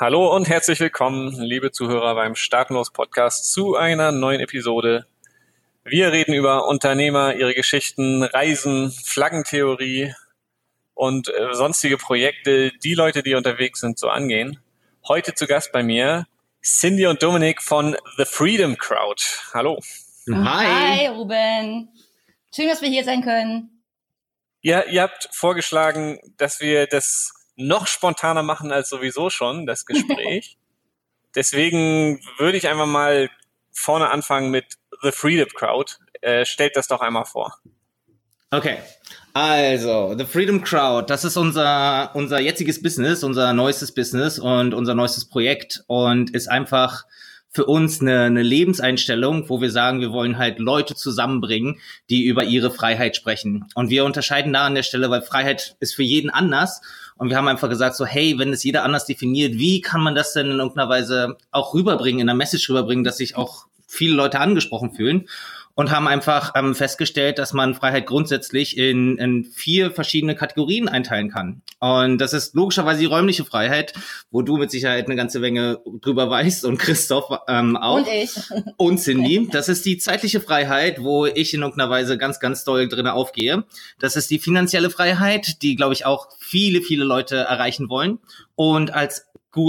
Hallo und herzlich willkommen, liebe Zuhörer beim Startenlos Podcast zu einer neuen Episode. Wir reden über Unternehmer, ihre Geschichten, Reisen, Flaggentheorie und äh, sonstige Projekte, die Leute, die unterwegs sind, so angehen. Heute zu Gast bei mir Cindy und Dominik von The Freedom Crowd. Hallo. Hi. Hi, Ruben. Schön, dass wir hier sein können. Ja, ihr habt vorgeschlagen, dass wir das noch spontaner machen als sowieso schon, das Gespräch. Deswegen würde ich einfach mal vorne anfangen mit The Freedom Crowd. Äh, stellt das doch einmal vor. Okay, also The Freedom Crowd, das ist unser unser jetziges Business, unser neuestes Business und unser neuestes Projekt und ist einfach für uns eine, eine Lebenseinstellung, wo wir sagen, wir wollen halt Leute zusammenbringen, die über ihre Freiheit sprechen. Und wir unterscheiden da an der Stelle, weil Freiheit ist für jeden anders. Und wir haben einfach gesagt, so, hey, wenn es jeder anders definiert, wie kann man das denn in irgendeiner Weise auch rüberbringen, in der Message rüberbringen, dass sich auch viele Leute angesprochen fühlen? Und haben einfach ähm, festgestellt, dass man Freiheit grundsätzlich in, in vier verschiedene Kategorien einteilen kann. Und das ist logischerweise die räumliche Freiheit, wo du mit Sicherheit eine ganze Menge drüber weißt und Christoph ähm, auch. Und ich. Und Cindy. Das ist die zeitliche Freiheit, wo ich in irgendeiner Weise ganz, ganz doll drin aufgehe. Das ist die finanzielle Freiheit, die, glaube ich, auch viele, viele Leute erreichen wollen. Und als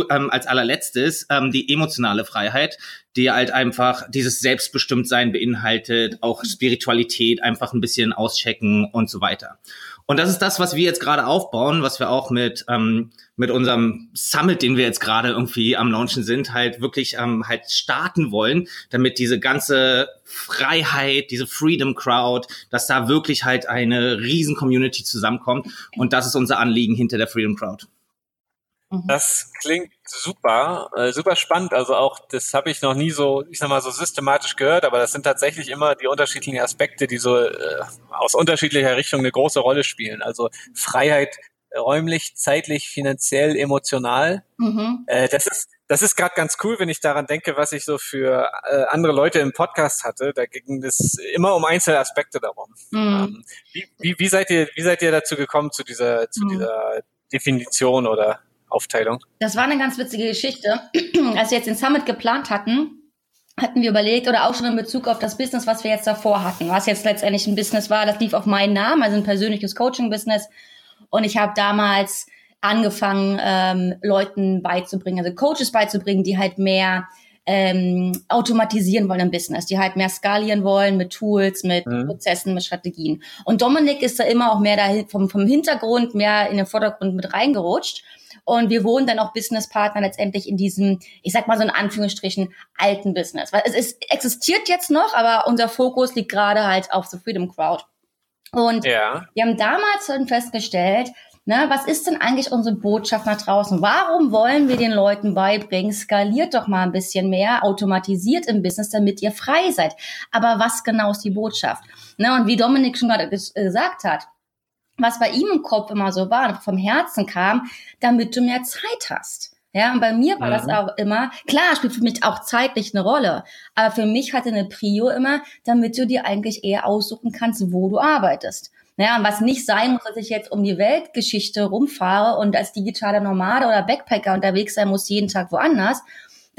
ähm, als allerletztes ähm, die emotionale Freiheit, die halt einfach dieses Selbstbestimmtsein beinhaltet, auch Spiritualität einfach ein bisschen auschecken und so weiter. Und das ist das, was wir jetzt gerade aufbauen, was wir auch mit ähm, mit unserem Summit, den wir jetzt gerade irgendwie am Launchen sind, halt wirklich ähm, halt starten wollen, damit diese ganze Freiheit, diese Freedom Crowd, dass da wirklich halt eine riesen Community zusammenkommt. Und das ist unser Anliegen hinter der Freedom Crowd. Mhm. Das klingt super, äh, super spannend. Also auch, das habe ich noch nie so, ich sag mal, so systematisch gehört, aber das sind tatsächlich immer die unterschiedlichen Aspekte, die so äh, aus unterschiedlicher Richtung eine große Rolle spielen. Also Freiheit räumlich, zeitlich, finanziell, emotional. Mhm. Äh, das ist das ist gerade ganz cool, wenn ich daran denke, was ich so für äh, andere Leute im Podcast hatte. Da ging es immer um einzelne Aspekte darum. Mhm. Ähm, wie, wie, wie seid ihr wie seid ihr dazu gekommen zu dieser zu mhm. dieser Definition oder Aufteilung? Das war eine ganz witzige Geschichte. Als wir jetzt den Summit geplant hatten, hatten wir überlegt oder auch schon in Bezug auf das Business, was wir jetzt davor hatten, was jetzt letztendlich ein Business war, das lief auf meinen Namen, also ein persönliches Coaching-Business. Und ich habe damals angefangen, ähm, Leuten beizubringen, also Coaches beizubringen, die halt mehr ähm, automatisieren wollen im Business, die halt mehr skalieren wollen mit Tools, mit mhm. Prozessen, mit Strategien. Und Dominik ist da immer auch mehr da vom, vom Hintergrund, mehr in den Vordergrund mit reingerutscht. Und wir wurden dann auch Businesspartner letztendlich in diesem, ich sag mal so in Anführungsstrichen, alten Business. Weil es ist, existiert jetzt noch, aber unser Fokus liegt gerade halt auf The Freedom Crowd. Und ja. wir haben damals dann festgestellt, Ne, was ist denn eigentlich unsere Botschaft nach draußen? Warum wollen wir den Leuten beibringen, skaliert doch mal ein bisschen mehr, automatisiert im Business, damit ihr frei seid? Aber was genau ist die Botschaft? Ne, und wie Dominik schon gerade gesagt hat, was bei ihm im Kopf immer so war, vom Herzen kam, damit du mehr Zeit hast. Ja, und bei mir war mhm. das auch immer, klar, spielt für mich auch zeitlich eine Rolle, aber für mich hatte eine Prio immer, damit du dir eigentlich eher aussuchen kannst, wo du arbeitest. Ja, und was nicht sein muss, dass ich jetzt um die Weltgeschichte rumfahre und als digitaler Nomade oder Backpacker unterwegs sein muss, jeden Tag woanders,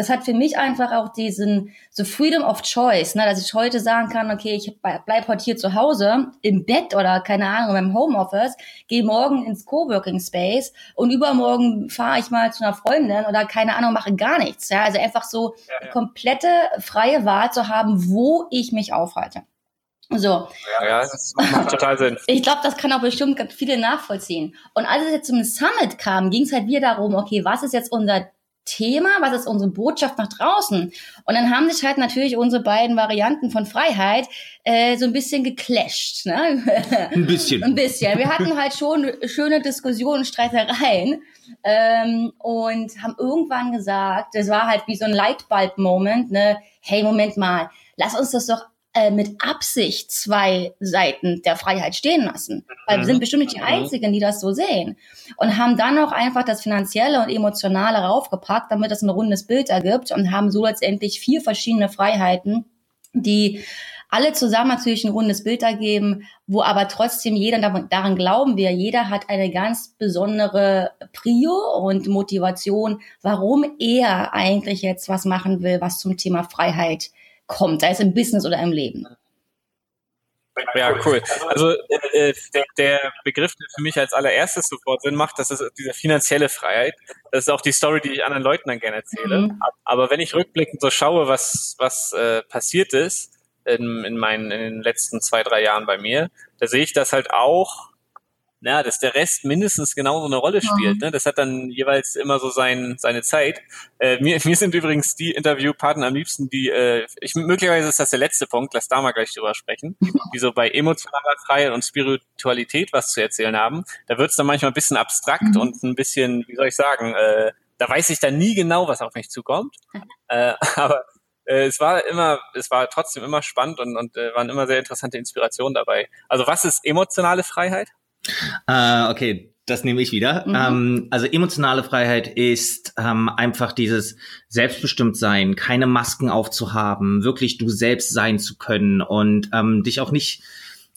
das hat für mich einfach auch diesen so Freedom of Choice, ne, dass ich heute sagen kann, okay, ich bleib heute hier zu Hause im Bett oder keine Ahnung beim Homeoffice, gehe morgen ins Coworking Space und übermorgen fahre ich mal zu einer Freundin oder keine Ahnung mache gar nichts. Ja, also einfach so ja, ja. komplette freie Wahl zu haben, wo ich mich aufhalte. So. Ja, ja, das macht total Sinn. Ich glaube, das kann auch bestimmt viele nachvollziehen. Und als es jetzt zum Summit kam, ging es halt wieder darum, okay, was ist jetzt unser Thema, was ist unsere Botschaft nach draußen? Und dann haben sich halt natürlich unsere beiden Varianten von Freiheit äh, so ein bisschen geclasht. Ne? Ein bisschen. ein bisschen. Wir hatten halt schon schöne Diskussionen, Streitereien ähm, und haben irgendwann gesagt, das war halt wie so ein Lightbulb-Moment, ne? hey, Moment mal, lass uns das doch äh, mit Absicht zwei Seiten der Freiheit stehen lassen. Weil wir sind mhm. bestimmt nicht die mhm. Einzigen, die das so sehen. Und haben dann auch einfach das Finanzielle und Emotionale raufgepackt, damit das ein rundes Bild ergibt und haben so letztendlich vier verschiedene Freiheiten, die alle zusammen natürlich ein rundes Bild ergeben, wo aber trotzdem jeder, daran glauben wir, jeder hat eine ganz besondere Prio und Motivation, warum er eigentlich jetzt was machen will, was zum Thema Freiheit kommt, sei es im Business oder im Leben. Ja, cool. Also äh, der, der Begriff, der für mich als allererstes sofort Sinn macht, das ist diese finanzielle Freiheit. Das ist auch die Story, die ich anderen Leuten dann gerne erzähle. Mhm. Aber wenn ich rückblickend so schaue, was, was äh, passiert ist in, in, meinen, in den letzten zwei, drei Jahren bei mir, da sehe ich das halt auch na, dass der Rest mindestens genauso eine Rolle spielt. Mhm. Ne? Das hat dann jeweils immer so sein, seine Zeit. Äh, mir, mir sind übrigens die Interviewpartner am liebsten, die, äh, ich, möglicherweise ist das der letzte Punkt, lass da mal gleich drüber sprechen, die so bei emotionaler Freiheit und Spiritualität was zu erzählen haben. Da wird es dann manchmal ein bisschen abstrakt mhm. und ein bisschen, wie soll ich sagen, äh, da weiß ich dann nie genau, was auf mich zukommt. äh, aber äh, es war immer, es war trotzdem immer spannend und, und äh, waren immer sehr interessante Inspirationen dabei. Also was ist emotionale Freiheit? Äh, okay, das nehme ich wieder. Mhm. Ähm, also emotionale Freiheit ist ähm, einfach dieses Selbstbestimmtsein, keine Masken aufzuhaben, wirklich du selbst sein zu können und ähm, dich auch nicht,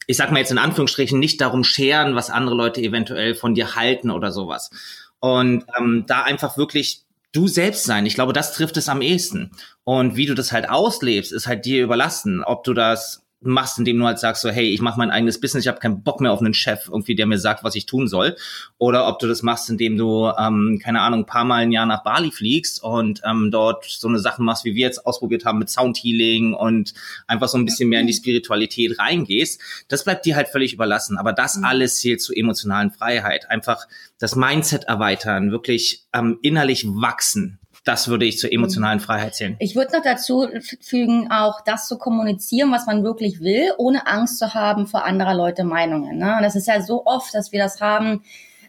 ich sag mal jetzt in Anführungsstrichen, nicht darum scheren, was andere Leute eventuell von dir halten oder sowas. Und ähm, da einfach wirklich du selbst sein. Ich glaube, das trifft es am ehesten. Und wie du das halt auslebst, ist halt dir überlassen. Ob du das machst, indem du halt sagst so, hey, ich mache mein eigenes Business, ich habe keinen Bock mehr auf einen Chef, irgendwie, der mir sagt, was ich tun soll. Oder ob du das machst, indem du, ähm, keine Ahnung, ein paar Mal ein Jahr nach Bali fliegst und ähm, dort so eine Sachen machst, wie wir jetzt ausprobiert haben mit Soundhealing und einfach so ein bisschen mehr in die Spiritualität reingehst. Das bleibt dir halt völlig überlassen. Aber das mhm. alles zählt zu emotionalen Freiheit. Einfach das Mindset erweitern, wirklich ähm, innerlich wachsen das würde ich zur mhm. emotionalen Freiheit zählen. Ich würde noch dazu fügen, auch das zu kommunizieren, was man wirklich will, ohne Angst zu haben vor anderer Leute Meinungen. Ne? Das ist ja so oft, dass wir das haben,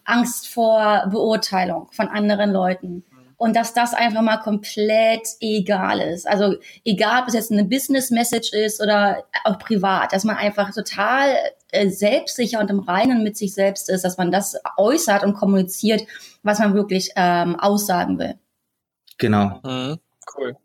Angst vor Beurteilung von anderen Leuten. Und dass das einfach mal komplett egal ist. Also egal, ob es jetzt eine Business-Message ist oder auch privat, dass man einfach total äh, selbstsicher und im Reinen mit sich selbst ist, dass man das äußert und kommuniziert, was man wirklich ähm, aussagen will. Genau. Mhm, cool.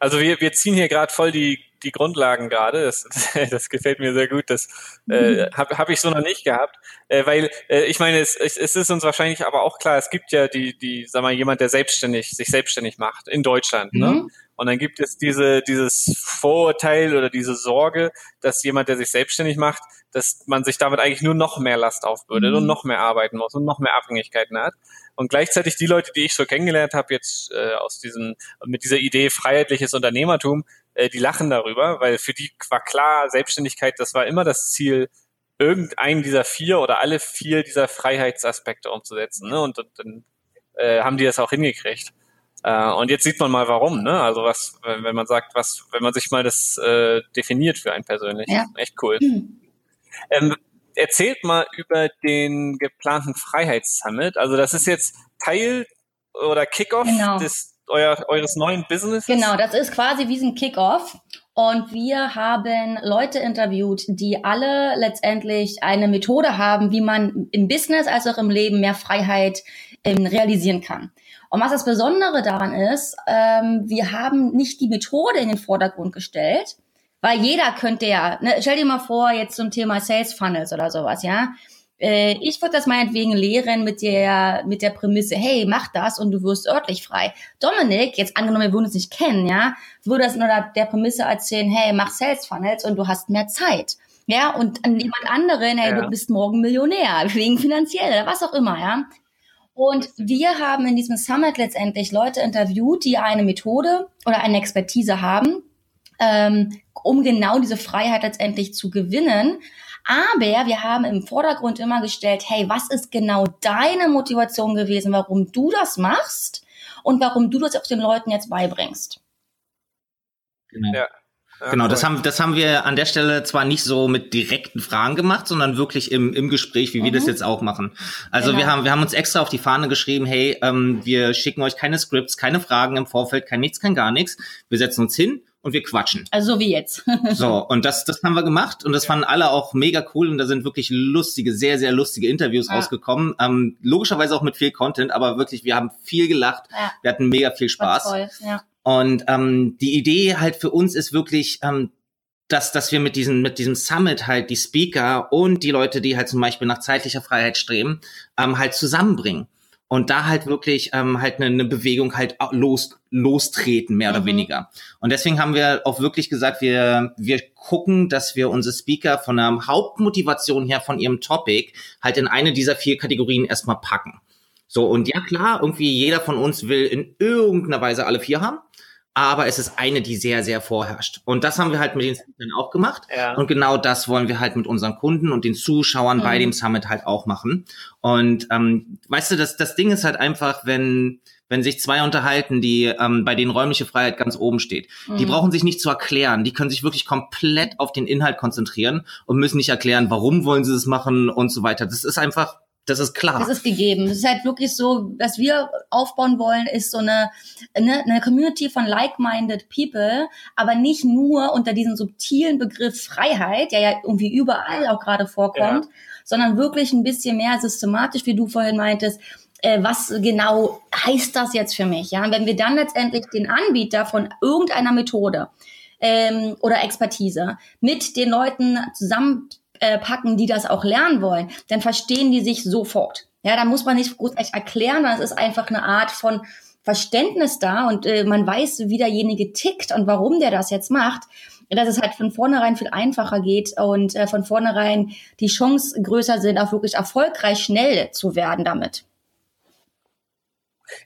Also wir, wir ziehen hier gerade voll die, die Grundlagen gerade. Das, das gefällt mir sehr gut. Das äh, habe hab ich so noch nicht gehabt. Äh, weil äh, ich meine, es, es ist uns wahrscheinlich aber auch klar, es gibt ja die, die, sag mal, jemand, der selbstständig, sich selbstständig macht in Deutschland. Ne? Mhm. Ne? Und dann gibt es diese, dieses Vorurteil oder diese Sorge, dass jemand, der sich selbstständig macht, dass man sich damit eigentlich nur noch mehr Last aufbürdet mhm. und noch mehr arbeiten muss und noch mehr Abhängigkeiten hat. Und gleichzeitig die Leute, die ich so kennengelernt habe, jetzt äh, aus diesem, mit dieser Idee freiheitliches Unternehmertum, äh, die lachen darüber, weil für die war klar, Selbstständigkeit, das war immer das Ziel, irgendeinen dieser vier oder alle vier dieser Freiheitsaspekte umzusetzen. Ne? Und, und dann äh, haben die das auch hingekriegt. Äh, und jetzt sieht man mal warum, ne? Also was, wenn man sagt, was, wenn man sich mal das äh, definiert für einen persönlich. Ja. Echt cool. Mhm. Ähm, erzählt mal über den geplanten Freiheitssummit. Also das ist jetzt Teil oder Kickoff genau. des euer, eures neuen Businesses? Genau, das ist quasi wie ein Kickoff. Und wir haben Leute interviewt, die alle letztendlich eine Methode haben, wie man im Business als auch im Leben mehr Freiheit ähm, realisieren kann. Und was das Besondere daran ist, ähm, wir haben nicht die Methode in den Vordergrund gestellt, weil jeder könnte ja, ne, stell dir mal vor, jetzt zum Thema Sales Funnels oder sowas, ja. Äh, ich würde das meinetwegen lehren mit der, mit der Prämisse, hey, mach das und du wirst örtlich frei. Dominik, jetzt angenommen, wir würden uns nicht kennen, ja, würde das nur der, der Prämisse erzählen, hey, mach Sales Funnels und du hast mehr Zeit. Ja, und an jemand anderen, hey, ja. du bist morgen Millionär, wegen finanziell oder was auch immer, ja. Und wir haben in diesem Summit letztendlich Leute interviewt, die eine Methode oder eine Expertise haben, ähm, um genau diese Freiheit letztendlich zu gewinnen. Aber wir haben im Vordergrund immer gestellt, hey, was ist genau deine Motivation gewesen, warum du das machst und warum du das auch den Leuten jetzt beibringst? Genau. Ja. Ja, genau, das haben, das haben wir an der Stelle zwar nicht so mit direkten Fragen gemacht, sondern wirklich im, im Gespräch, wie mhm. wir das mhm. jetzt auch machen. Also genau. wir haben, wir haben uns extra auf die Fahne geschrieben, hey, ähm, wir schicken euch keine Scripts, keine Fragen im Vorfeld, kein nichts, kein gar nichts. Wir setzen uns hin und wir quatschen. Also so wie jetzt. so, und das, das haben wir gemacht und das fanden alle auch mega cool und da sind wirklich lustige, sehr, sehr lustige Interviews ja. rausgekommen. Ähm, logischerweise auch mit viel Content, aber wirklich, wir haben viel gelacht, ja. wir hatten mega viel Spaß. War toll, ja. Und ähm, die Idee halt für uns ist wirklich, ähm, dass, dass wir mit diesem, mit diesem Summit halt die Speaker und die Leute, die halt zum Beispiel nach zeitlicher Freiheit streben, ähm, halt zusammenbringen. Und da halt wirklich ähm, halt eine, eine Bewegung halt los, lostreten, mehr oder mhm. weniger. Und deswegen haben wir auch wirklich gesagt, wir, wir gucken, dass wir unsere Speaker von der Hauptmotivation her von ihrem Topic halt in eine dieser vier Kategorien erstmal packen. So, und ja klar, irgendwie jeder von uns will in irgendeiner Weise alle vier haben aber es ist eine, die sehr, sehr vorherrscht. Und das haben wir halt mit den Speakern auch gemacht. Ja. Und genau das wollen wir halt mit unseren Kunden und den Zuschauern mhm. bei dem Summit halt auch machen. Und ähm, weißt du, das, das Ding ist halt einfach, wenn, wenn sich zwei unterhalten, die ähm, bei denen räumliche Freiheit ganz oben steht. Mhm. Die brauchen sich nicht zu erklären, die können sich wirklich komplett auf den Inhalt konzentrieren und müssen nicht erklären, warum wollen sie das machen und so weiter. Das ist einfach das ist klar. Das ist gegeben. Es ist halt wirklich so, was wir aufbauen wollen, ist so eine, eine, eine Community von like-minded people, aber nicht nur unter diesem subtilen Begriff Freiheit, der ja irgendwie überall auch gerade vorkommt, ja. sondern wirklich ein bisschen mehr systematisch, wie du vorhin meintest, äh, was genau heißt das jetzt für mich? Ja, und wenn wir dann letztendlich den Anbieter von irgendeiner Methode ähm, oder Expertise mit den Leuten zusammen äh, packen, die das auch lernen wollen, dann verstehen die sich sofort. Ja, da muss man nicht großartig erklären, sondern es ist einfach eine Art von Verständnis da und äh, man weiß, wie derjenige tickt und warum der das jetzt macht, dass es halt von vornherein viel einfacher geht und äh, von vornherein die Chance größer sind, auch wirklich erfolgreich schnell zu werden damit.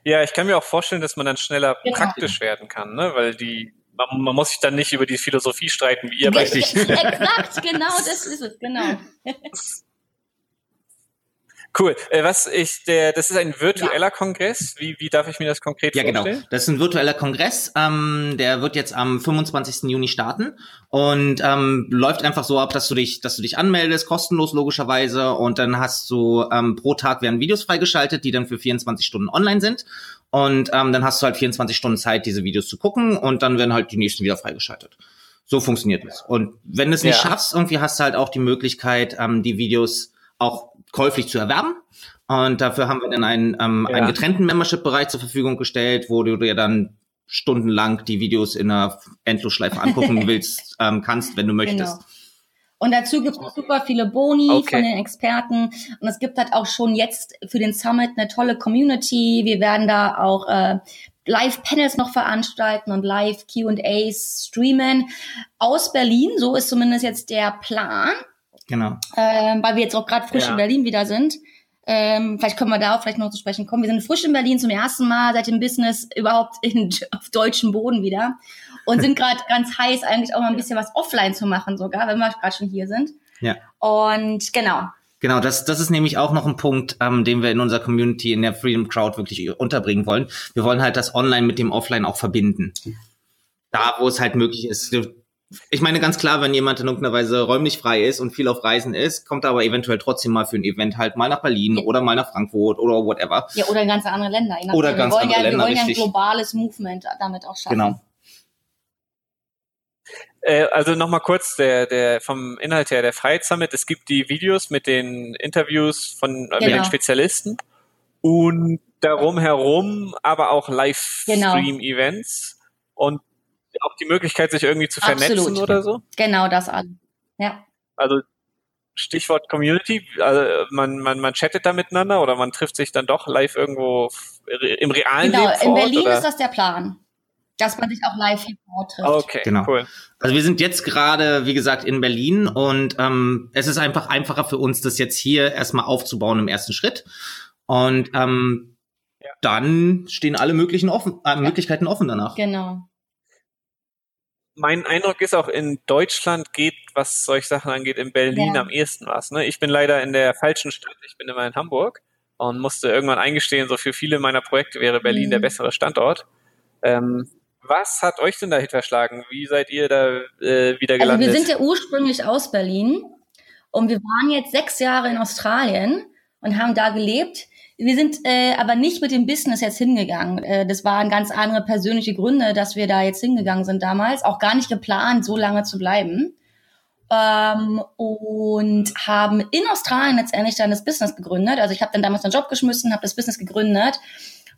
Ja, ich kann mir auch vorstellen, dass man dann schneller genau. praktisch werden kann, ne? weil die man, man, muss sich dann nicht über die Philosophie streiten, wie ihr Richtig. Exakt, genau, das ist es, genau. Cool. Äh, was ich, der, das ist ein virtueller ja. Kongress. Wie, wie darf ich mir das konkret ja, vorstellen? Ja, genau. Das ist ein virtueller Kongress. Ähm, der wird jetzt am 25. Juni starten und ähm, läuft einfach so ab, dass du dich, dass du dich anmeldest, kostenlos logischerweise, und dann hast du ähm, pro Tag werden Videos freigeschaltet, die dann für 24 Stunden online sind. Und ähm, dann hast du halt 24 Stunden Zeit, diese Videos zu gucken und dann werden halt die nächsten wieder freigeschaltet. So funktioniert es. Und wenn du es nicht ja. schaffst, irgendwie hast du halt auch die Möglichkeit, ähm, die Videos auch käuflich zu erwerben. Und dafür haben wir dann einen, ähm, ja. einen getrennten Membership-Bereich zur Verfügung gestellt, wo du dir dann stundenlang die Videos in einer Endlosschleife angucken willst, ähm, kannst, wenn du möchtest. Genau. Und dazu gibt es super viele Boni okay. von den Experten. Und es gibt halt auch schon jetzt für den Summit eine tolle Community. Wir werden da auch äh, Live-Panels noch veranstalten und Live-QAs streamen aus Berlin. So ist zumindest jetzt der Plan. Genau. Ähm, weil wir jetzt auch gerade frisch ja. in Berlin wieder sind. Ähm, vielleicht können wir da auch vielleicht noch zu sprechen kommen. Wir sind frisch in Berlin zum ersten Mal seit dem Business überhaupt in, auf deutschem Boden wieder und sind gerade ganz heiß, eigentlich auch mal ein bisschen was offline zu machen sogar, wenn wir gerade schon hier sind. Ja. Und genau. Genau, das, das ist nämlich auch noch ein Punkt, ähm, den wir in unserer Community, in der Freedom Crowd wirklich unterbringen wollen. Wir wollen halt das Online mit dem Offline auch verbinden. Da, wo es halt möglich ist. Ich meine ganz klar, wenn jemand in irgendeiner Weise räumlich frei ist und viel auf Reisen ist, kommt er aber eventuell trotzdem mal für ein Event halt mal nach Berlin ja. oder mal nach Frankfurt oder whatever. Ja, oder in ganz andere Länder. Oder ganz andere ja, Länder, Wir wollen ja ein globales Movement damit auch schaffen. Genau. Äh, also nochmal kurz der, der vom Inhalt her der Freiheit Summit. Es gibt die Videos mit den Interviews von genau. mit den genau. Spezialisten und darum herum aber auch Livestream-Events genau. und auch die Möglichkeit, sich irgendwie zu vernetzen Absolut. oder so. Genau das alles. Ja. Also Stichwort Community, also man, man, man chattet da miteinander oder man trifft sich dann doch live irgendwo im realen genau, Leben. Genau, in Berlin oder? ist das der Plan dass man sich auch live hier vor Ort trifft. Okay, genau. cool. Also wir sind jetzt gerade, wie gesagt, in Berlin und ähm, es ist einfach einfacher für uns, das jetzt hier erstmal aufzubauen im ersten Schritt. Und ähm, ja. dann stehen alle möglichen offen, äh, Möglichkeiten offen danach. Genau. Mein Eindruck ist auch, in Deutschland geht, was solche Sachen angeht, in Berlin ja. am ehesten was. Ne? Ich bin leider in der falschen Stadt, ich bin immer in Hamburg und musste irgendwann eingestehen, so für viele meiner Projekte wäre Berlin mhm. der bessere Standort. Ähm, was hat euch denn dahin verschlagen? Wie seid ihr da äh, wieder gelandet? Also wir sind ja ursprünglich aus Berlin und wir waren jetzt sechs Jahre in Australien und haben da gelebt. Wir sind äh, aber nicht mit dem Business jetzt hingegangen. Äh, das waren ganz andere persönliche Gründe, dass wir da jetzt hingegangen sind damals. Auch gar nicht geplant, so lange zu bleiben. Ähm, und haben in Australien letztendlich dann das Business gegründet. Also ich habe dann damals einen Job geschmissen, habe das Business gegründet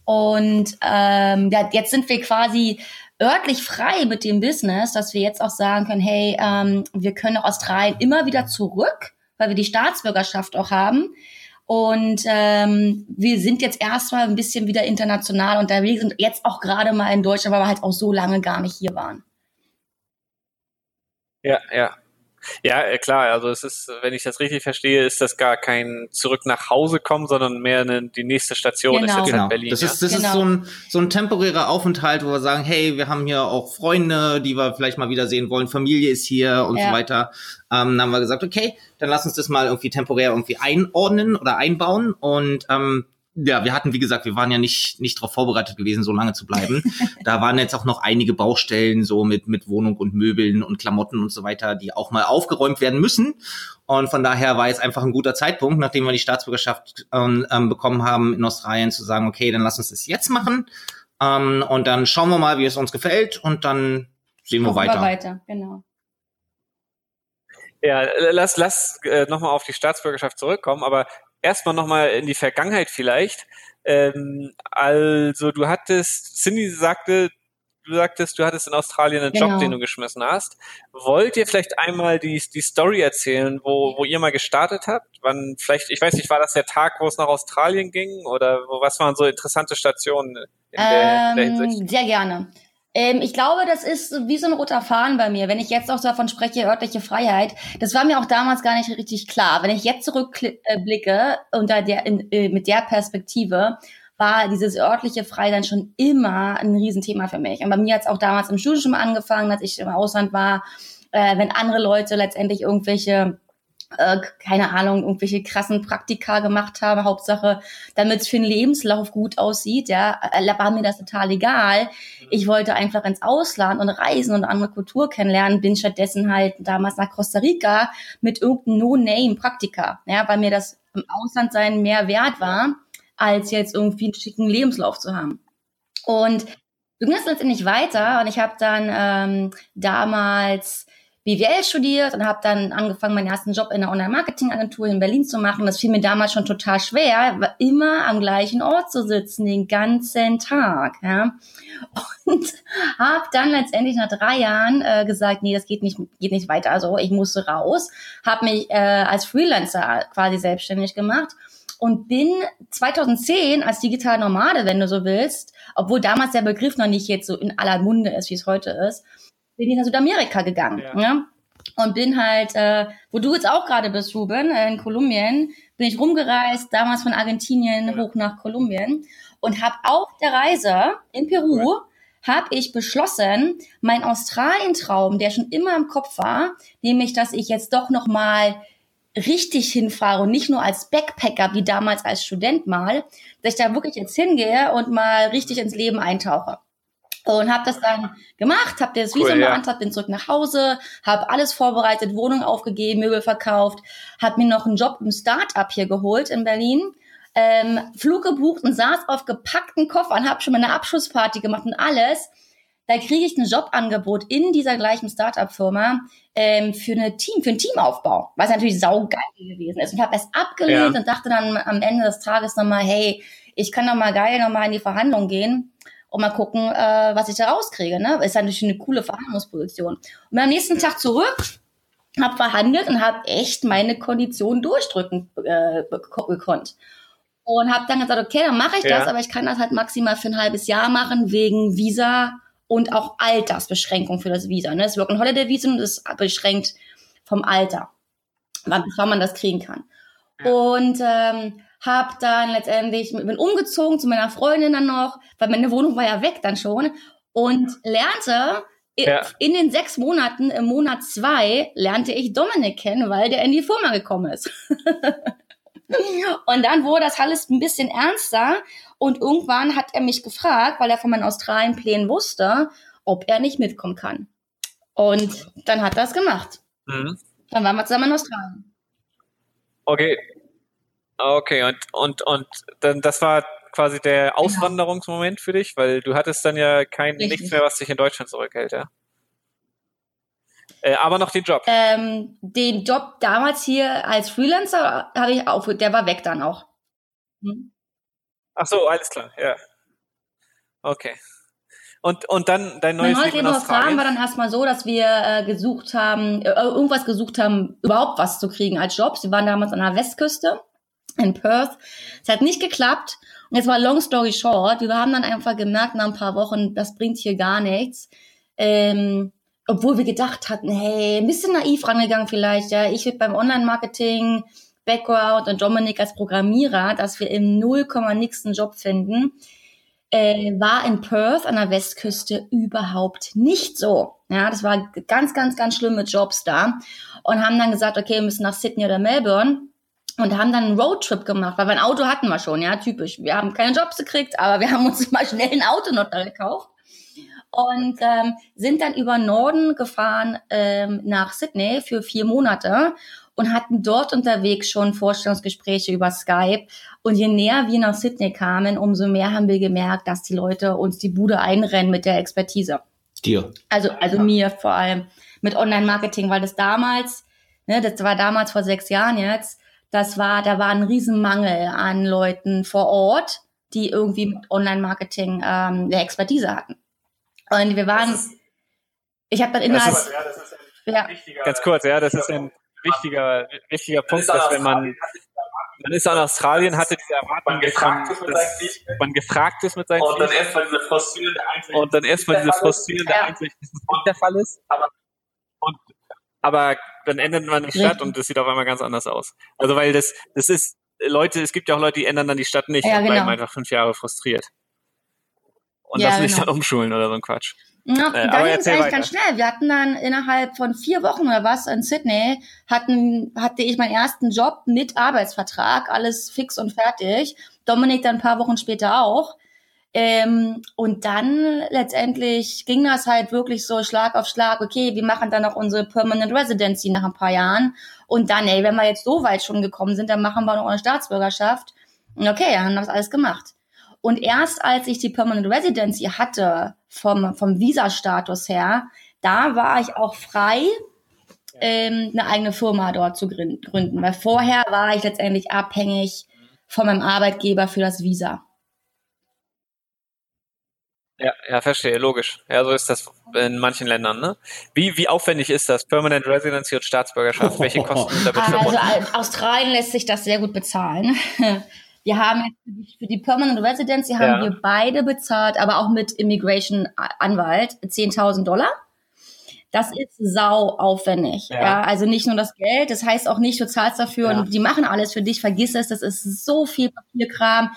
und ähm, ja, jetzt sind wir quasi örtlich frei mit dem Business, dass wir jetzt auch sagen können, hey, ähm, wir können Australien immer wieder zurück, weil wir die Staatsbürgerschaft auch haben. Und ähm, wir sind jetzt erstmal ein bisschen wieder international unterwegs und jetzt auch gerade mal in Deutschland, weil wir halt auch so lange gar nicht hier waren. Ja, ja. Ja, äh, klar, also es ist, wenn ich das richtig verstehe, ist das gar kein zurück nach Hause kommen, sondern mehr eine, die nächste Station genau. ist jetzt genau. in Berlin. Das ja? ist, das genau. ist so ein, so ein temporärer Aufenthalt, wo wir sagen, hey, wir haben hier auch Freunde, die wir vielleicht mal wiedersehen wollen, Familie ist hier und Ja. so weiter. Ähm, dann haben wir gesagt, okay, dann lass uns das mal irgendwie temporär irgendwie einordnen oder einbauen und ähm, ja, wir hatten, wie gesagt, wir waren ja nicht, nicht darauf vorbereitet gewesen, so lange zu bleiben. da waren jetzt auch noch einige Baustellen, so mit, mit Wohnung und Möbeln und Klamotten und so weiter, die auch mal aufgeräumt werden müssen. Und von daher war jetzt einfach ein guter Zeitpunkt, nachdem wir die Staatsbürgerschaft ähm, ähm, bekommen haben in Australien, zu sagen, okay, dann lass uns das jetzt machen. Ähm, und dann schauen wir mal, wie es uns gefällt und dann sehen wir weiter. weiter, genau. Ja, lass, lass äh, nochmal auf die Staatsbürgerschaft zurückkommen, aber erstmal nochmal in die Vergangenheit vielleicht. Ähm, also du hattest, Cindy sagte, du sagtest, du hattest in Australien einen Genau. Job, den du geschmissen hast. Wollt ihr vielleicht einmal die, die Story erzählen, wo, wo ihr mal gestartet habt? Wann vielleicht, ich weiß nicht, war das der Tag, wo es nach Australien ging? Oder wo, was waren so interessante Stationen in der, in der Hinsicht? Ähm, sehr gerne. Ähm, ich glaube, das ist wie so ein roter Faden bei mir. Wenn ich jetzt auch davon spreche, örtliche Freiheit, das war mir auch damals gar nicht richtig klar. Wenn ich jetzt zurückblicke unter der, in, äh, mit der Perspektive, war dieses örtliche Freisein schon immer ein Riesenthema für mich. Und bei mir hat es auch damals im Studium angefangen, als ich im Ausland war, äh, wenn andere Leute letztendlich irgendwelche äh, keine Ahnung, irgendwelche krassen Praktika gemacht habe. Hauptsache, damit es für den Lebenslauf gut aussieht, ja, äh, war mir das total egal. Ich wollte einfach ins Ausland und reisen und andere Kultur kennenlernen, bin stattdessen halt damals nach Costa Rica mit irgendeinem No-Name-Praktika, ja, weil mir das im Ausland sein mehr wert war, als jetzt irgendwie einen schicken Lebenslauf zu haben. Und du ging das letztendlich weiter und ich habe dann ähm, damals BWL studiert und habe dann angefangen, meinen ersten Job in einer Online-Marketing-Agentur in Berlin zu machen. Das fiel mir damals schon total schwer, immer am gleichen Ort zu sitzen, den ganzen Tag. Ja? Und habe dann letztendlich nach drei Jahren äh, gesagt, nee, das geht nicht, geht nicht weiter so, ich musste raus. Habe mich äh, als Freelancer quasi selbstständig gemacht und bin 2010 als digital Nomade, wenn du so willst, obwohl damals der Begriff noch nicht jetzt so in aller Munde ist, wie es heute ist, bin ich nach Südamerika gegangen. Ja. Ja. Und bin halt, äh, wo du jetzt auch gerade bist, Ruben, äh, in Kolumbien, bin ich rumgereist, damals von Argentinien Ja. hoch nach Kolumbien und habe auf der Reise in Peru habe ich beschlossen, mein Australien-Traum, der schon immer im Kopf war, nämlich, dass ich jetzt doch noch mal richtig hinfahre und nicht nur als Backpacker wie damals als Student mal, dass ich da wirklich jetzt hingehe und mal richtig ins Leben eintauche. Und habe das dann gemacht, habe das Cool, Visum ja. beantragt, bin zurück nach Hause, habe alles vorbereitet, Wohnung aufgegeben, Möbel verkauft, habe mir noch einen Job im Start-up hier geholt in Berlin, ähm, Flug gebucht und saß auf gepackten Koffern, habe schon meine Abschlussparty gemacht und alles. Da kriege ich ein Jobangebot in dieser gleichen Start-up-Firma ähm, für eine Team, für einen Teamaufbau, was natürlich saugeil gewesen ist. Und habe es abgelehnt Ja. und dachte dann am Ende des Tages nochmal, hey, ich kann doch mal geil nochmal in die Verhandlung gehen und mal gucken, äh, was ich da rauskriege. Ne? Ist natürlich eine coole Verhandlungsposition. Und am nächsten Tag zurück, habe verhandelt und habe echt meine Konditionen durchdrücken äh, gekonnt. Und habe dann gesagt, okay, dann mache ich Ja. das, aber ich kann das halt maximal für ein halbes Jahr machen, wegen Visa und auch Altersbeschränkung für das Visa. Ne? Das Work and Holiday Visum ist beschränkt vom Alter, wann, wann man das kriegen kann. Und ähm, habe dann letztendlich, bin umgezogen zu meiner Freundin dann noch, weil meine Wohnung war ja weg dann schon und lernte Ja. in den sechs Monaten, im Monat zwei, lernte ich Dominik kennen, weil der in die Firma gekommen ist. und dann wurde das alles ein bisschen ernster und irgendwann hat er mich gefragt, weil er von meinen Australien-Plänen wusste, ob er nicht mitkommen kann. Und dann hat er es gemacht. Mhm. Dann waren wir zusammen in Australien. Okay. Okay, und, und, und dann das war quasi der Auswanderungsmoment für dich, weil du hattest dann ja kein Richtig. nichts mehr, was dich in Deutschland zurückhält, ja. Äh, aber noch den Job. Ähm, den Job damals hier als Freelancer habe ich auf, der war weg dann auch. Hm? Ach so, alles klar, ja. Okay. Und, und dann dein neues mein Leben in in Australien? war dann erstmal so, dass wir äh, gesucht haben, äh, irgendwas gesucht haben, überhaupt was zu kriegen als Jobs. Wir waren damals an der Westküste in Perth. Es hat nicht geklappt. Und jetzt war long story short, wir haben dann einfach gemerkt nach ein paar Wochen, das bringt hier gar nichts. Ähm, obwohl wir gedacht hatten, hey, ein bisschen naiv rangegangen vielleicht, ja, ich beim Online-Marketing, Background und Dominik als Programmierer, dass wir im 0, nix einen Job finden äh, war in Perth an der Westküste überhaupt nicht so. Ja, das war ganz, ganz, ganz schlimme Jobs da und haben dann gesagt, okay, wir müssen nach Sydney oder Melbourne und haben dann einen Roadtrip gemacht, weil wir ein Auto hatten wir schon, ja, typisch. Wir haben keine Jobs gekriegt, aber wir haben uns mal schnell ein Auto noch da gekauft und ähm, sind dann über Norden gefahren ähm, nach Sydney für vier Monate und hatten dort unterwegs schon Vorstellungsgespräche über Skype. Und je näher wir nach Sydney kamen, umso mehr haben wir gemerkt, dass die Leute uns die Bude einrennen mit der Expertise. Dir. Also, also mir vor allem mit Online-Marketing, weil das damals, ne, das war damals vor sechs Jahren jetzt, das war, da war ein Riesenmangel an Leuten vor Ort, die irgendwie mit Online-Marketing ähm, eine Expertise hatten. Und wir waren, ich habe dann innerhalb, ist, ja, ganz kurz, ja, das ist ein wichtiger, wichtiger Punkt, dass wenn man man ist an Australien, hatte diese Erwartung, man gefragt, ist, dass man gefragt ist mit seinen Und dann erstmal diese frustrierende Einsicht. Und dann erstmal diese frustrierende ja. Einsicht, dass das nicht der Fall ist. Aber, und, aber dann ändert man die Stadt und das sieht auf einmal ganz anders aus. Also weil das, das ist, Leute, es gibt ja auch Leute, die ändern dann die Stadt nicht ja, und genau. bleiben einfach fünf Jahre frustriert. Und Ja, das nicht genau. dann umschulen oder so ein Quatsch. Ja, Äh, da aber ging es eigentlich weiter. ganz schnell. Wir hatten dann innerhalb von vier Wochen oder was in Sydney, hatten, hatte ich meinen ersten Job mit Arbeitsvertrag, alles fix und fertig. Dominik dann ein paar Wochen später auch. Ähm, und dann letztendlich ging das halt wirklich so Schlag auf Schlag. Okay, wir machen dann noch unsere Permanent Residency nach ein paar Jahren. Und dann, ey, wenn wir jetzt so weit schon gekommen sind, dann machen wir noch eine Staatsbürgerschaft. Und okay, dann haben wir das alles gemacht. Und erst als ich die Permanent Residency hatte, vom, vom Visa-Status her, da war ich auch frei, ähm, eine eigene Firma dort zu grün- gründen. Weil vorher war ich letztendlich abhängig von meinem Arbeitgeber für das Visa. Ja, ja, verstehe, logisch. Ja, so ist das in manchen Ländern, ne? Wie, wie aufwendig ist das? Permanent Residency und Staatsbürgerschaft? Welche Kosten sind damit Also verbunden? Au- Australien lässt sich das sehr gut bezahlen. Wir haben jetzt für die- für die Permanent Residency haben Ja. wir beide bezahlt, aber auch mit Immigration Anwalt 10.000 Dollar. Das ist sau aufwendig. Ja. Ja. also nicht nur das Geld, das heißt auch nicht, du zahlst dafür Ja. und die machen alles für dich, vergiss es, das ist so viel Papierkram.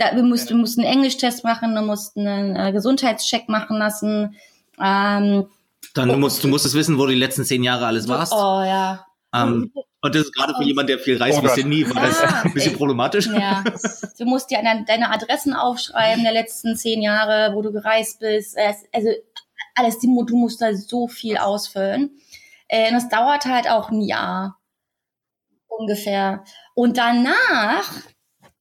Da, wir, mussten, wir mussten einen Englisch-Test machen, wir mussten einen äh, Gesundheitscheck machen lassen. Ähm, Dann du musst du musstest wissen, wo du die letzten zehn Jahre alles warst. oh ja. Ähm, und das ist gerade für jemanden, der viel reist Oh wie Gott. Sydney, war das Ja. ein bisschen problematisch. Ja, du musst dir deine, deine Adressen aufschreiben der letzten zehn Jahre, wo du gereist bist. Also alles, du musst da so viel ausfüllen. Äh, Und das dauert halt auch ein Jahr ungefähr. Und danach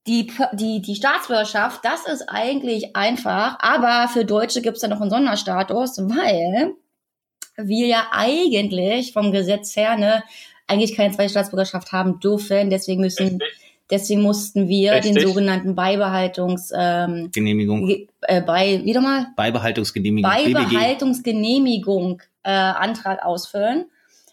die, P- die, die Staatsbürgerschaft, das ist eigentlich einfach, aber für Deutsche gibt's da noch einen Sonderstatus, weil wir ja eigentlich vom Gesetz her ne, eigentlich keine zweite Staatsbürgerschaft haben dürfen. Deswegen müssen Deswegen mussten wir Richtig. den sogenannten Beibehaltungs ähm, Genehmigung, ge- äh, bei wieder mal Beibehaltungsgenehmigung. Beibehaltungsgenehmigung äh, Antrag ausfüllen.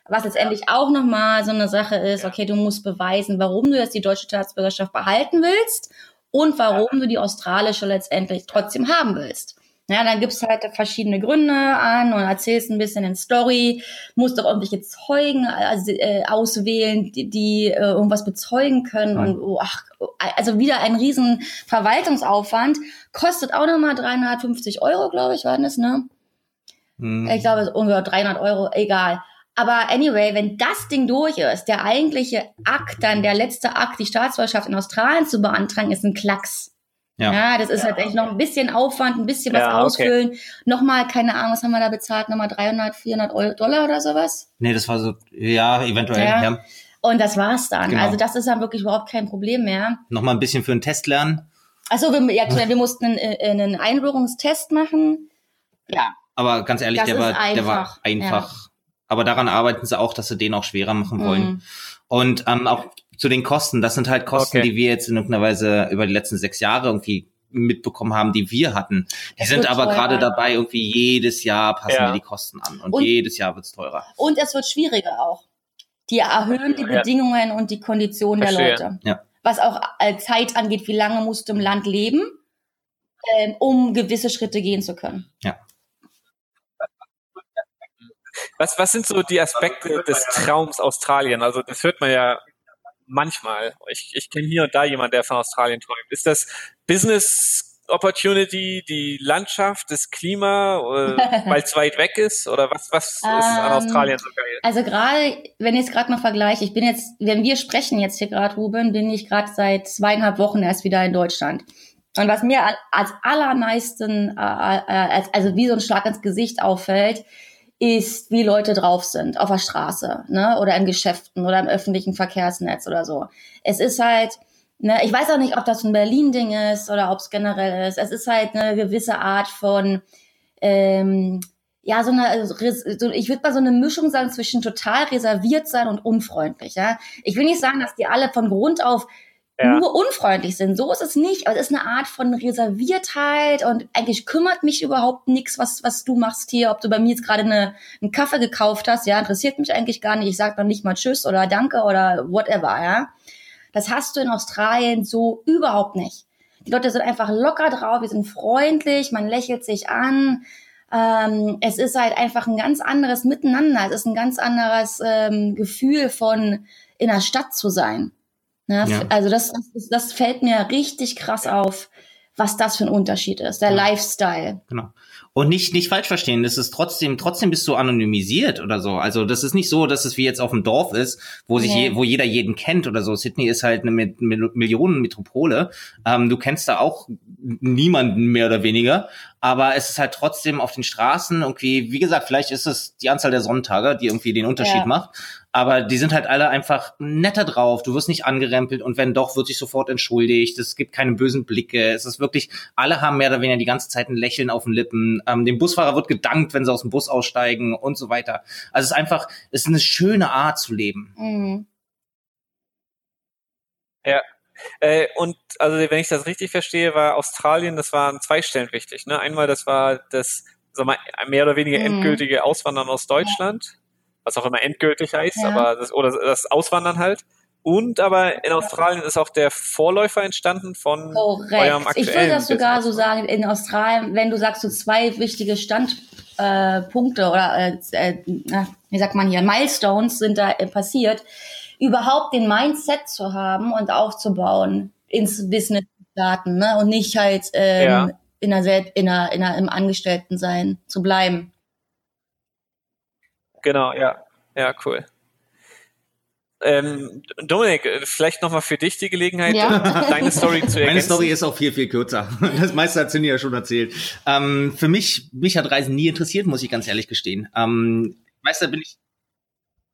Was letztendlich auch nochmal so eine Sache ist, okay, du musst beweisen, warum du jetzt die deutsche Staatsbürgerschaft behalten willst und warum du die australische letztendlich trotzdem haben willst. Ja, dann gibt's halt verschiedene Gründe an und erzählst ein bisschen in Story, musst auch irgendwelche Zeugen also, äh, auswählen, die, die äh, irgendwas bezeugen können und oh, ach, also wieder ein riesen Verwaltungsaufwand, kostet auch nochmal 350 Euro, glaube ich, waren das, ne? Hm. Ich glaube, es ist ungefähr 300 Euro, egal. Aber anyway, wenn das Ding durch ist, der eigentliche Akt, dann der letzte Akt, die Staatsbürgerschaft in Australien zu beantragen, ist ein Klacks. Ja. Ja, das ist halt echt noch ein bisschen Aufwand, ein bisschen was Ja, okay. ausfüllen. Nochmal, keine Ahnung, was haben wir da bezahlt? Nochmal 300, 400 Euro, Dollar oder sowas? Nee, das war so, ja, eventuell. Ja. Ja. Und das war's dann. Genau. Also das ist dann wirklich überhaupt kein Problem mehr. Nochmal ein bisschen für einen Test lernen. Achso, wir, ja, wir mussten einen, äh, einen Einbürgerungstest machen. Ja, Aber ganz ehrlich, Das der war, der war einfach, einfach. Aber daran arbeiten sie auch, dass sie den auch schwerer machen wollen. Mhm. Und ähm, auch zu den Kosten, das sind halt Kosten, Okay. die wir jetzt in irgendeiner Weise über die letzten sechs Jahre irgendwie mitbekommen haben, die wir hatten. Die Es sind aber gerade dabei, irgendwie jedes Jahr passen Ja. dir die Kosten an und, Und- jedes Jahr wird's teurer. Und es wird schwieriger auch. Die erhöhen die Ja. Bedingungen und die Konditionen der. Leute. Ja. Was auch äh, Zeit angeht, wie lange musst du im Land leben, ähm, um gewisse Schritte gehen zu können. Was, was sind so die Aspekte des Traums Australien? Also das hört man ja manchmal. Ich, ich kenne hier und da jemanden, der von Australien träumt. Ist das Business Opportunity, die Landschaft, das Klima, äh, weil es weit weg ist? Oder was, was ist an Ähm, Australien so geil? Also gerade, wenn ich es gerade mal vergleiche, ich bin jetzt, wenn wir sprechen jetzt hier gerade, Ruben, bin ich gerade seit zweieinhalb Wochen erst wieder in Deutschland. Und was mir al- als allermeisten, äh, äh, als, also wie so ein Schlag ins Gesicht auffällt, ist, wie Leute drauf sind auf der Straße, ne, oder in Geschäften oder im öffentlichen Verkehrsnetz oder so. Es ist halt, ne, ich weiß auch nicht, ob das ein Berlin-Ding ist oder ob es generell ist. Es ist halt eine gewisse Art von, ähm, ja, so eine, also so, ich würde mal so eine Mischung sagen zwischen total reserviert sein und unfreundlich, ja. Ich will nicht sagen, dass die alle von Grund auf Ja. nur unfreundlich sind. So ist es nicht. Aber es ist eine Art von Reserviertheit und eigentlich kümmert mich überhaupt nichts, was, was du machst hier. Ob du bei mir jetzt gerade eine, einen Kaffee gekauft hast, ja, interessiert mich eigentlich gar nicht. Ich sag noch nicht mal Tschüss oder Danke oder whatever, ja. Das hast du in Australien so überhaupt nicht. Die Leute sind einfach locker drauf, wir sind freundlich, man lächelt sich an. Ähm, es ist halt einfach ein ganz anderes Miteinander. Es ist ein ganz anderes ähm, Gefühl von in der Stadt zu sein. Ne? Ja. Also das, das, das fällt mir richtig krass auf, was das für ein Unterschied ist. Der Ja. Lifestyle. Genau. Und nicht, nicht falsch verstehen, das ist trotzdem, trotzdem bist du anonymisiert oder so. Also das ist nicht so, dass es wie jetzt auf dem Dorf ist, wo sich Nee. je, wo jeder jeden kennt oder so. Sydney ist halt eine Mi- Mi- Millionenmetropole. Ähm, du kennst da auch niemanden mehr oder weniger. Aber es ist halt trotzdem auf den Straßen irgendwie, wie gesagt, vielleicht ist es die Anzahl der Sonntage, die irgendwie den Unterschied Ja. macht. Aber die sind halt alle einfach netter drauf. Du wirst nicht angerempelt und wenn doch, wird sich sofort entschuldigt. Es gibt keine bösen Blicke. Es ist wirklich, alle haben mehr oder weniger die ganze Zeit ein Lächeln auf den Lippen. Ähm, dem Busfahrer wird gedankt, wenn sie aus dem Bus aussteigen und so weiter. Also es ist einfach, es ist eine schöne Art zu leben. Mhm. Äh, und also wenn ich das richtig verstehe, war Australien, das war an zwei Stellen wichtig. Ne? Einmal, das war das sag mal, mehr oder weniger Mhm. endgültige Auswandern aus Deutschland, was auch immer endgültig heißt, Ja. aber das, oder das Auswandern halt. Und aber in Australien ist auch der Vorläufer entstanden von eurem Korrekt. aktuellen Ich würde das sogar so sagen, in Australien, wenn du sagst, so zwei wichtige Standpunkte äh, oder äh, äh, wie sagt man hier, Milestones sind da äh, passiert, überhaupt den Mindset zu haben und aufzubauen, ins Business starten, ne? Und nicht halt ähm, Ja. in der in der, in der, im Angestelltensein zu bleiben. Genau, ja. Ja, cool. Ähm, Dominik, äh, vielleicht nochmal für dich die Gelegenheit, Ja. deine Story zu ergänzen. Meine Story ist auch viel, viel kürzer. Das meiste hat Cindy ja schon erzählt. Ähm, für mich, mich hat Reisen nie interessiert, muss ich ganz ehrlich gestehen. Ähm, weißt du, bin ich,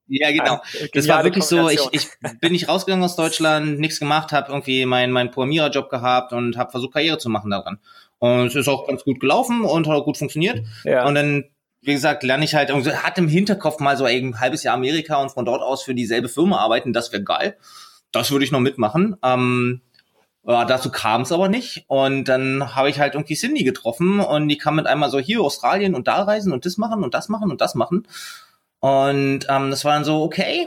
ja, genau. Eine Das war wirklich so, ich, ich bin nicht rausgegangen aus Deutschland, nichts gemacht, habe irgendwie meinen mein Programmiererjob gehabt und habe versucht, Karriere zu machen daran. Und es ist auch ganz gut gelaufen und hat auch gut funktioniert. ja. Und dann, wie gesagt, lerne ich halt, hat im Hinterkopf mal so ein halbes Jahr Amerika und von dort aus für dieselbe Firma arbeiten, das wäre geil. Das würde ich noch mitmachen. Ähm, ja, dazu kam es aber nicht. Und dann habe ich halt irgendwie Cindy getroffen und die kam mit einmal so hier Australien und da reisen und das machen und das machen und das machen. Und ähm, das war dann so, okay,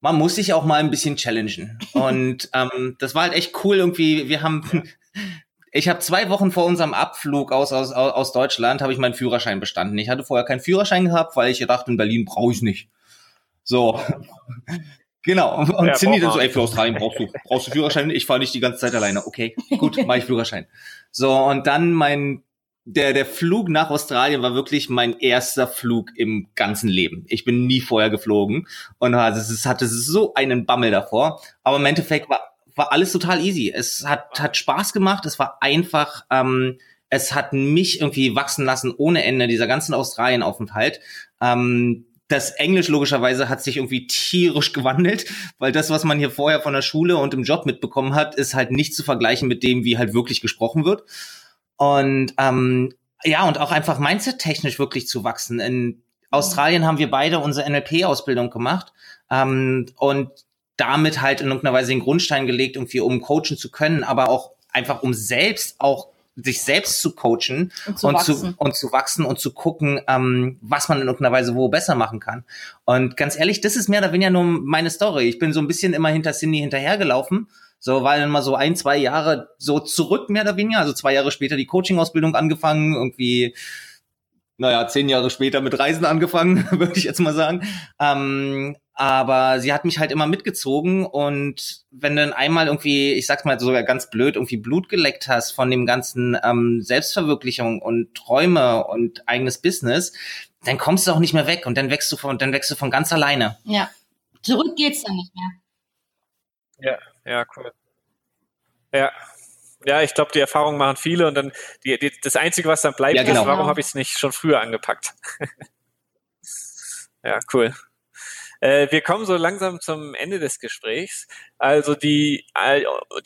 man muss sich auch mal ein bisschen challengen. Und ähm, das war halt echt cool irgendwie. Wir haben, ich habe zwei Wochen vor unserem Abflug aus, aus, aus Deutschland, habe ich meinen Führerschein bestanden. Ich hatte vorher keinen Führerschein gehabt, weil ich gedacht, in Berlin brauche ich nicht. So. Genau. Und Ja, Cindy dann so, ey, für Australien brauchst du, brauchst du Führerschein? Ich fahre nicht die ganze Zeit alleine. Okay, gut, mach ich Führerschein. So, und dann mein, der, der Flug nach Australien war wirklich mein erster Flug im ganzen Leben. Ich bin nie vorher geflogen und also es hatte so einen Bammel davor. Aber im Endeffekt war, war alles total easy. Es hat, hat Spaß gemacht. Es war einfach, ähm, es hat mich irgendwie wachsen lassen ohne Ende, dieser ganzen Australien-Aufenthalt. Ähm, das Englisch logischerweise hat sich irgendwie tierisch gewandelt, weil das, was man hier vorher von der Schule und im Job mitbekommen hat, ist halt nicht zu vergleichen mit dem, wie halt wirklich gesprochen wird. Und ähm, ja, und auch einfach mindset-technisch wirklich zu wachsen. In Australien haben wir beide unsere NLP-Ausbildung gemacht ähm, und damit halt in irgendeiner Weise den Grundstein gelegt, irgendwie um coachen zu können, aber auch einfach um selbst auch sich selbst zu coachen Und zu und zu, wachsen. und zu wachsen und zu gucken, ähm, was man in irgendeiner Weise wo besser machen kann. Und ganz ehrlich, das ist mehr oder weniger nur meine Story. Ich bin so ein bisschen immer hinter Cindy hinterhergelaufen. So, weil dann mal so ein, zwei Jahre so zurück, mehr oder weniger. Also zwei Jahre später die Coaching-Ausbildung angefangen, irgendwie, naja, zehn Jahre später mit Reisen angefangen, würde ich jetzt mal sagen. Ähm, aber sie hat mich halt immer mitgezogen und wenn du dann einmal irgendwie, ich sag's mal sogar ganz blöd, irgendwie Blut geleckt hast von dem ganzen ähm, Selbstverwirklichung und Träume und eigenes Business, dann kommst du auch nicht mehr weg und dann wächst du von, dann wächst du von ganz alleine. Ja. Zurück geht's dann nicht mehr. Ja, ja, cool. Ja. Ja, ich glaube, die Erfahrung machen viele und dann die, die, das Einzige, was dann bleibt, Ja, genau. ist, warum habe ich es nicht schon früher angepackt? ja, cool. Äh, wir kommen so langsam zum Ende des Gesprächs. Also die,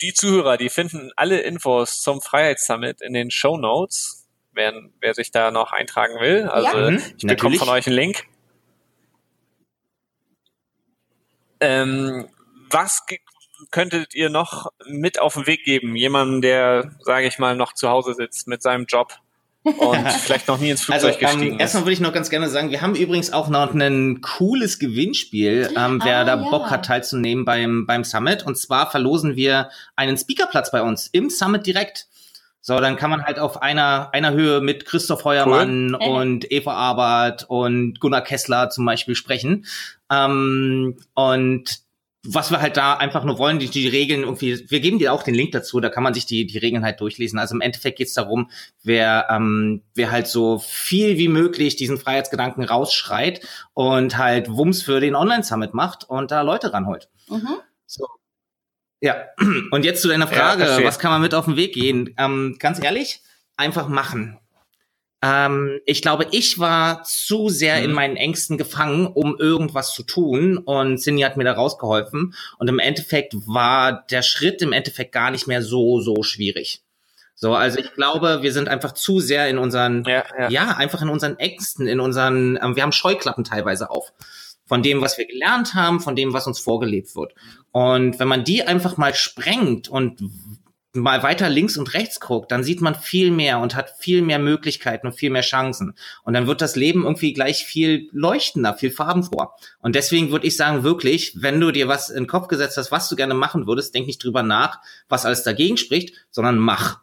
die Zuhörer, die finden alle Infos zum Freiheitssummit in den Show Notes, wer, wer sich da noch eintragen will. Also Ja. Mhm, ich bekomme von euch einen Link. Ähm, was könntet ihr noch mit auf den Weg geben? Jemandem, der, sage ich mal, noch zu Hause sitzt mit seinem Job und vielleicht noch nie ins Also Flugzeug gestiegen ähm, erstmal würde ich noch ganz gerne sagen, wir haben übrigens auch noch ein cooles Gewinnspiel, ähm, wer Ah, da ja. Bock hat teilzunehmen beim, beim Summit. Und zwar verlosen wir einen Speakerplatz bei uns im Summit direkt. So, dann kann man halt auf einer, einer Höhe mit Christoph Heuermann Cool. und Eva Arbert und Gunnar Kessler zum Beispiel sprechen. Ähm, und was wir halt da einfach nur wollen, die, die Regeln irgendwie, wir geben dir auch den Link dazu, da kann man sich die, die Regeln halt durchlesen. Also im Endeffekt geht's darum, wer, ähm, wer halt so viel wie möglich diesen Freiheitsgedanken rausschreit und halt Wumms für den Online-Summit macht und da Leute ranholt. Mhm. So. Ja, und jetzt zu deiner Frage, verstehe. was kann man mit auf den Weg gehen? Ähm, ganz ehrlich, einfach machen. Ähm, ich glaube, ich war zu sehr in Mhm. meinen Ängsten gefangen, um irgendwas zu tun und Cindy hat mir da rausgeholfen und im Endeffekt war der Schritt im Endeffekt gar nicht mehr so, so schwierig. So, also ich glaube, wir sind einfach zu sehr in unseren Ja, ja. ja, einfach in unseren Ängsten, in unseren, ähm, wir haben Scheuklappen teilweise auf. Von dem, was wir gelernt haben, von dem, was uns vorgelebt wird. Und wenn man die einfach mal sprengt und mal weiter links und rechts guckt, dann sieht man viel mehr und hat viel mehr Möglichkeiten und viel mehr Chancen. Und dann wird das Leben irgendwie gleich viel leuchtender, viel farbenfroher. Und deswegen würde ich sagen, wirklich, wenn du dir was in den Kopf gesetzt hast, was du gerne machen würdest, denk nicht drüber nach, was alles dagegen spricht, sondern mach.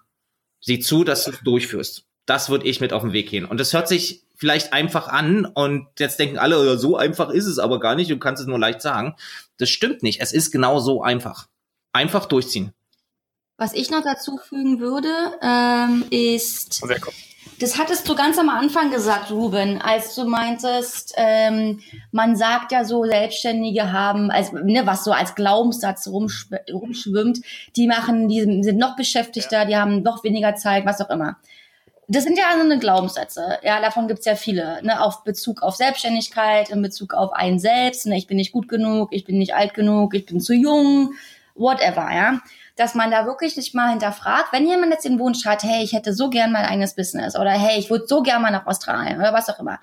Sieh zu, dass du es durchführst. Das würde ich mit auf den Weg gehen. Und das hört sich vielleicht einfach an und jetzt denken alle, "Ja, so einfach ist es aber gar nicht, du kannst es nur leicht sagen. Das stimmt nicht. Es ist genau so einfach. Einfach durchziehen. Was ich noch dazu fügen würde, ähm, ist, das hattest du ganz am Anfang gesagt, Ruben, als du meintest, ähm, man sagt ja so, Selbstständige haben, also, ne, was so als Glaubenssatz rumschw rumschwimmt, die machen, die sind noch beschäftigter, die haben noch weniger Zeit, was auch immer. Das sind ja so eine Glaubenssätze. Ja, davon gibt's ja viele. Ne, auf Bezug auf Selbstständigkeit, in Bezug auf einen selbst. Ne, ich bin nicht gut genug, ich bin nicht alt genug, ich bin zu jung, whatever, ja. Dass man da wirklich nicht mal hinterfragt, wenn jemand jetzt den Wunsch hat, hey, ich hätte so gern mein eigenes Business oder hey, ich würde so gern mal nach Australien oder was auch immer.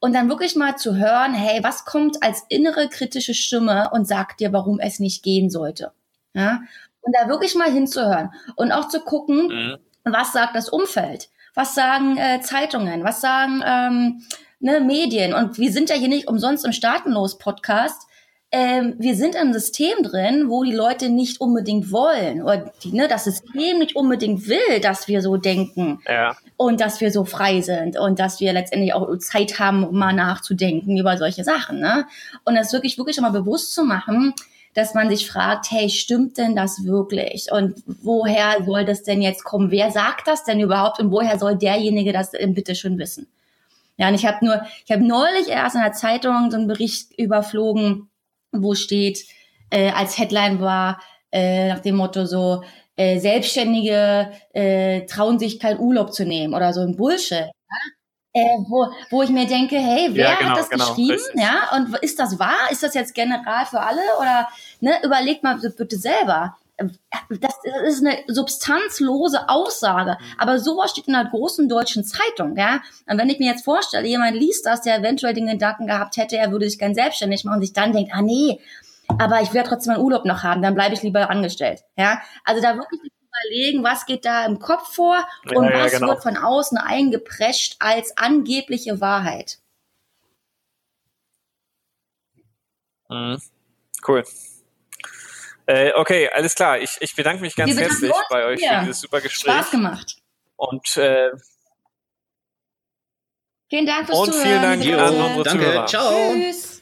Und dann wirklich mal zu hören, hey, was kommt als innere kritische Stimme und sagt dir, warum es nicht gehen sollte. Ja? Und da wirklich mal hinzuhören und auch zu gucken, Mhm. was sagt das Umfeld? Was sagen äh, Zeitungen? Was sagen ähm, ne, Medien? Und wir sind ja hier nicht umsonst im Staatenlos-Podcast. Ähm, wir sind im System drin, wo die Leute nicht unbedingt wollen oder die, ne, das System nicht unbedingt will, dass wir so denken Ja. und dass wir so frei sind und dass wir letztendlich auch Zeit haben, um mal nachzudenken über solche Sachen. Ne? Und das wirklich, wirklich immer bewusst zu machen, dass man sich fragt, hey, stimmt denn das wirklich? Und woher soll das denn jetzt kommen? Wer sagt das denn überhaupt und woher soll derjenige das denn bitte schon wissen? Ja, und ich habe nur, ich habe neulich erst in der Zeitung so einen Bericht überflogen, wo steht, äh, als Headline war, äh, nach dem Motto so, äh, Selbstständige äh, trauen sich keinen Urlaub zu nehmen oder so ein Bullshit. Ja? Äh, wo, wo ich mir denke, hey, wer Ja, genau, hat das genau, geschrieben? richtig. Ja, und ist das wahr? Ist das jetzt general für alle? Oder ne, überlegt mal bitte selber. Das ist eine substanzlose Aussage, aber sowas steht in einer großen deutschen Zeitung, ja. Und wenn ich mir jetzt vorstelle, jemand liest das, der eventuell den Gedanken gehabt hätte, er würde sich gern selbstständig machen und sich dann denkt, ah nee, aber ich werde trotzdem meinen Urlaub noch haben, dann bleibe ich lieber angestellt, ja. Also da wirklich überlegen, was geht da im Kopf vor Ja, und ja, was genau. wird von außen eingeprescht als angebliche Wahrheit. Mhm. Cool. Äh, okay, alles klar. Ich, ich bedanke mich ganz herzlich bei euch Ja. für dieses super Gespräch. Spaß gemacht. Und, äh, Vielen Dank fürs und Zuhören. vielen Dank an unsere Danke, Zuhörer. ciao. Tschüss.